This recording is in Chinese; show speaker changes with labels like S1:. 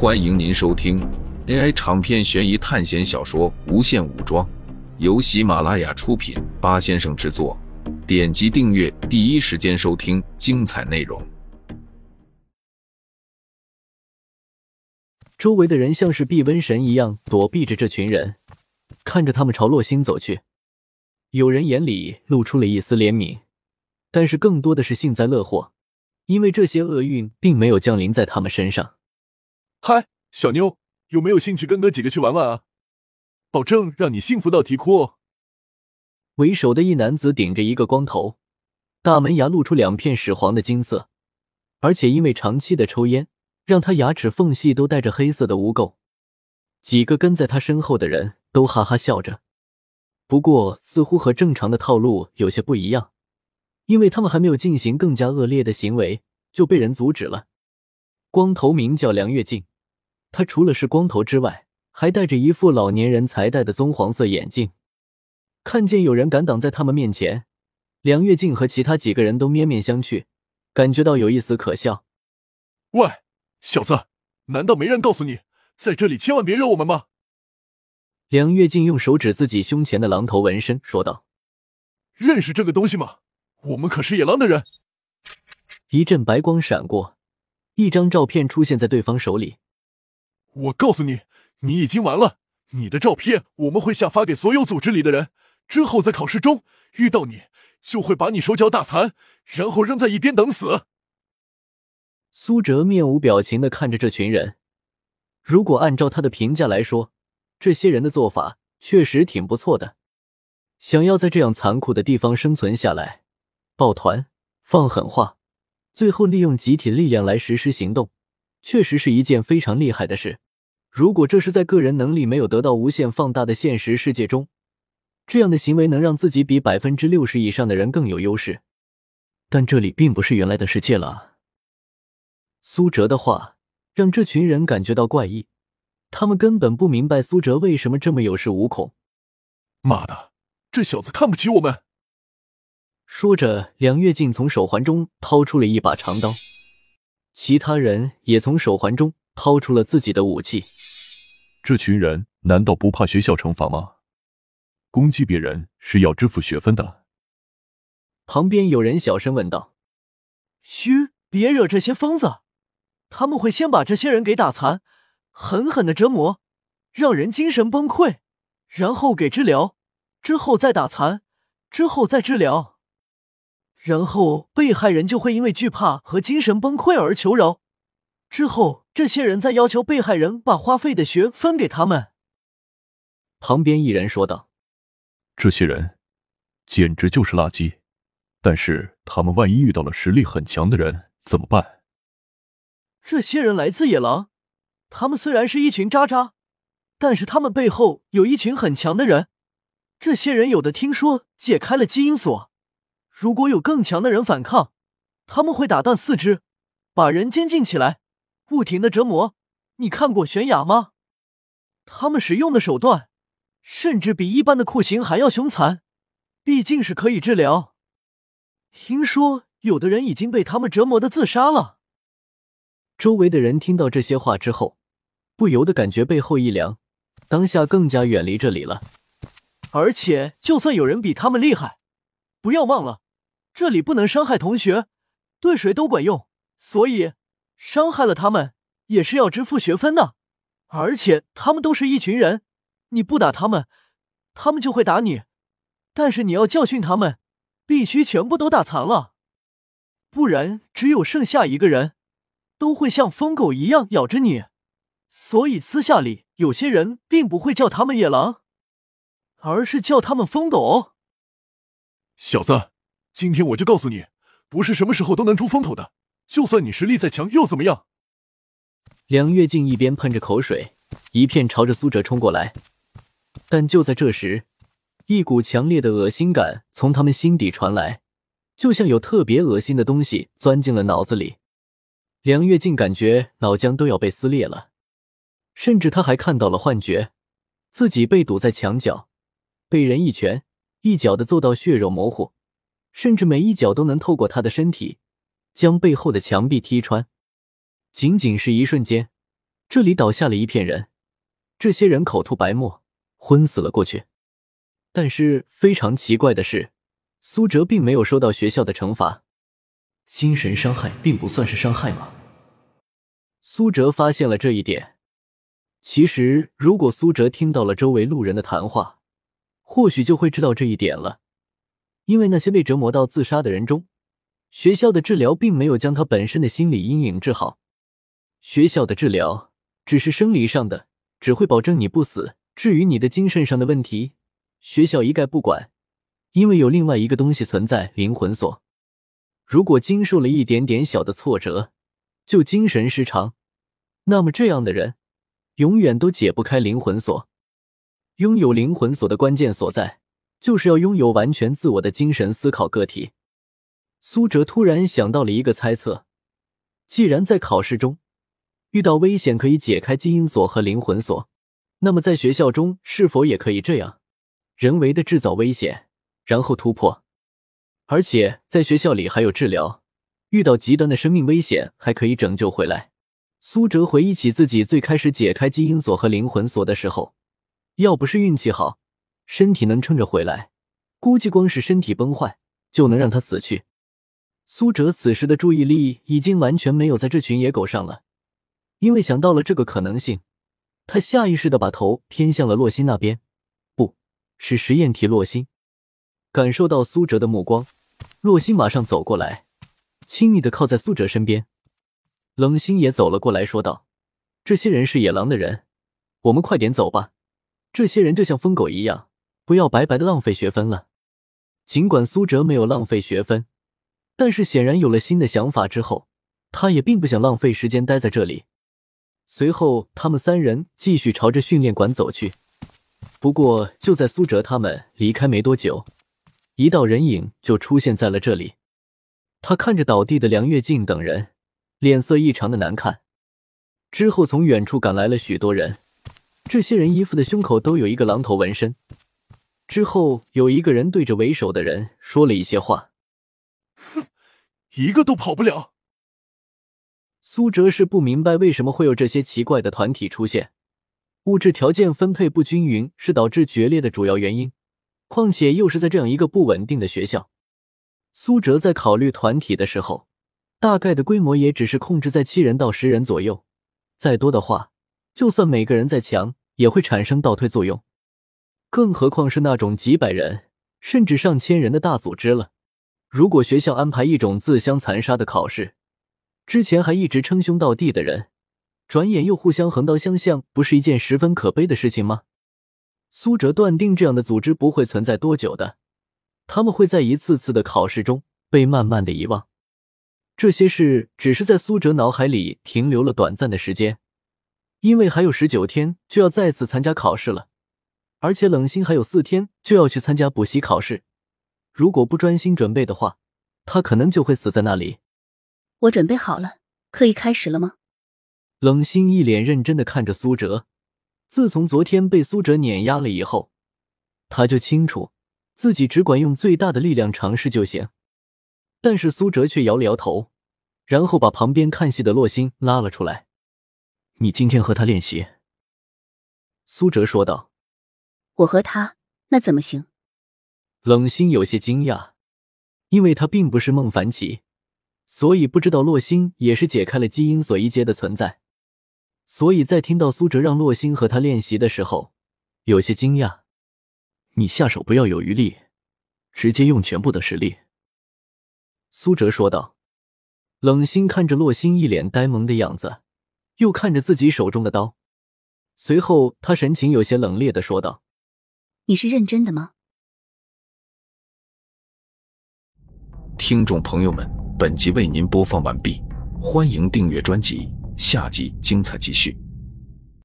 S1: 欢迎您收听 AI 长篇悬疑探险小说《无限武装》，由喜马拉雅出品，八先生制作。点击订阅，第一时间收听精彩内容。
S2: 周围的人像是避瘟神一样躲避着这群人，看着他们朝洛星走去。有人眼里露出了一丝怜悯，但是更多的是幸灾乐祸，因为这些厄运并没有降临在他们身上。
S3: 嗨，小妞，有没有兴趣跟哥几个去玩玩啊？保证让你幸福到啼哭！
S2: 为首的一男子顶着一个光头，大门牙露出两片屎黄的金色，而且因为长期的抽烟，让他牙齿缝隙都带着黑色的污垢。几个跟在他身后的人都哈哈笑着。不过，似乎和正常的套路有些不一样，因为他们还没有进行更加恶劣的行为，就被人阻止了。光头名叫梁月静，他除了是光头之外，还戴着一副老年人才戴的棕黄色眼镜。看见有人敢挡在他们面前，梁月静和其他几个人都面面相觑，感觉到有一丝可笑。
S3: 喂，小子，难道没人告诉你，在这里千万别惹我们吗？
S2: 梁月静用手指自己胸前的狼头纹身，说道：“
S3: 认识这个东西吗？我们可是野狼的人。”
S2: 一阵白光闪过，一张照片出现在对方手里。
S3: 我告诉你，你已经完了。你的照片我们会下发给所有组织里的人，之后在考试中遇到你，就会把你手脚打残，然后扔在一边等死。
S2: 苏哲面无表情的看着这群人。如果按照他的评价来说，这些人的做法确实挺不错的，想要在这样残酷的地方生存下来，抱团、放狠话，最后利用集体力量来实施行动，确实是一件非常厉害的事。如果这是在个人能力没有得到无限放大的现实世界中，这样的行为能让自己比百分之六十以上的人更有优势。但这里并不是原来的世界了。苏哲的话让这群人感觉到怪异。他们根本不明白苏哲为什么这么有恃无恐。
S3: 妈的，这小子看不起我们！
S2: 说着，梁月静从手环中掏出了一把长刀，其他人也从手环中掏出了自己的武器。
S4: 这群人难道不怕学校惩罚吗？攻击别人是要支付学分的。
S2: 旁边有人小声问道：“
S5: 嘘，别惹这些疯子，他们会先把这些人给打残。”狠狠的折磨，让人精神崩溃，然后给治疗，之后再打残，之后再治疗，然后被害人就会因为惧怕和精神崩溃而求饶，之后这些人再要求被害人把花费的学分给他们。
S2: 旁边一人说道：“
S4: 这些人简直就是垃圾，但是他们万一遇到了实力很强的人怎么办？”
S5: 这些人来自野狼。他们虽然是一群渣渣，但是他们背后有一群很强的人。这些人有的听说解开了基因锁，如果有更强的人反抗，他们会打断四肢，把人监禁起来，不停的折磨。你看过悬崖吗？他们使用的手段，甚至比一般的酷刑还要凶残。毕竟是可以治疗。听说有的人已经被他们折磨的自杀了。
S2: 周围的人听到这些话之后。不由得感觉背后一凉，当下更加远离这里了。
S5: 而且，就算有人比他们厉害，不要忘了，这里不能伤害同学，对谁都管用。所以，伤害了他们也是要支付学分的。而且，他们都是一群人，你不打他们，他们就会打你。但是，你要教训他们，必须全部都打残了，不然只有剩下一个人，都会像疯狗一样咬着你。所以私下里有些人并不会叫他们野狼，而是叫他们疯狗。
S3: 小子，今天我就告诉你，不是什么时候都能出风头的。就算你实力再强又怎么样？
S2: 梁月静一边喷着口水，一片朝着苏哲冲过来。但就在这时，一股强烈的恶心感从他们心底传来，就像有特别恶心的东西钻进了脑子里。梁月静感觉脑浆都要被撕裂了。甚至他还看到了幻觉，自己被堵在墙角，被人一拳一脚的揍到血肉模糊，甚至每一脚都能透过他的身体将背后的墙壁踢穿。仅仅是一瞬间，这里倒下了一片人，这些人口吐白沫，昏死了过去。但是非常奇怪的是，苏哲并没有受到学校的惩罚。
S5: 精神伤害并不算是伤害吗？
S2: 苏哲发现了这一点。其实，如果苏哲听到了周围路人的谈话，或许就会知道这一点了。因为那些被折磨到自杀的人中，学校的治疗并没有将他本身的心理阴影治好。学校的治疗只是生理上的，只会保证你不死。至于你的精神上的问题，学校一概不管，因为有另外一个东西存在——灵魂锁。如果经受了一点点小的挫折，就精神失常，那么这样的人永远都解不开灵魂锁。拥有灵魂锁的关键所在，就是要拥有完全自我的精神思考个体。苏哲突然想到了一个猜测：既然在考试中遇到危险可以解开基因锁和灵魂锁，那么在学校中是否也可以这样，人为的制造危险，然后突破？而且在学校里还有治疗，遇到极端的生命危险还可以拯救回来。苏哲回忆起自己最开始解开基因锁和灵魂锁的时候，要不是运气好，身体能撑着回来，估计光是身体崩坏就能让他死去。苏哲此时的注意力已经完全没有在这群野狗上了，因为想到了这个可能性，他下意识的把头偏向了洛心那边，不是实验体洛心。感受到苏哲的目光。洛心马上走过来，亲昵的靠在苏哲身边。冷心也走了过来，说道：“这些人是野狼的人，我们快点走吧。这些人就像疯狗一样，不要白白的浪费学分了。”尽管苏哲没有浪费学分，但是显然有了新的想法之后，他也并不想浪费时间待在这里。随后，他们三人继续朝着训练馆走去。不过，就在苏哲他们离开没多久。一道人影就出现在了这里，他看着倒地的梁月静等人，脸色异常的难看。之后，从远处赶来了许多人，这些人衣服的胸口都有一个狼头纹身。之后，有一个人对着为首的人说了一些话：“
S3: 哼，一个都跑不了。”
S2: 苏哲是不明白为什么会有这些奇怪的团体出现，物质条件分配不均匀是导致决裂的主要原因。况且又是在这样一个不稳定的学校，苏哲在考虑团体的时候，大概的规模也只是控制在七人到十人左右。再多的话，就算每个人再强，也会产生倒退作用。更何况是那种几百人甚至上千人的大组织了。如果学校安排一种自相残杀的考试，之前还一直称兄道弟的人，转眼又互相横刀相向，不是一件十分可悲的事情吗？苏哲断定，这样的组织不会存在多久的，他们会在一次次的考试中被慢慢的遗忘。这些事只是在苏哲脑海里停留了短暂的时间，因为还有十九天就要再次参加考试了，而且冷心还有四天就要去参加补习考试，如果不专心准备的话，他可能就会死在那里。
S6: 我准备好了，可以开始了吗？
S2: 冷心一脸认真的看着苏哲。自从昨天被苏哲碾压了以后，他就清楚自己只管用最大的力量尝试就行。但是苏哲却摇了摇头，然后把旁边看戏的洛心拉了出来：“你今天和他练习。”苏哲说道：“
S6: 我和他，那怎么行？”
S2: 冷心有些惊讶，因为他并不是孟凡奇，所以不知道洛心也是解开了基因锁一阶的存在。所以在听到苏哲让洛星和他练习的时候，有些惊讶。
S5: 你下手不要有余力，直接用全部的实力。”
S2: 苏哲说道。冷心看着洛星一脸呆萌的样子，又看着自己手中的刀，随后他神情有些冷冽的说道：“
S6: 你是认真的吗？”
S1: 听众朋友们，本集为您播放完毕，欢迎订阅专辑。下集精彩继续。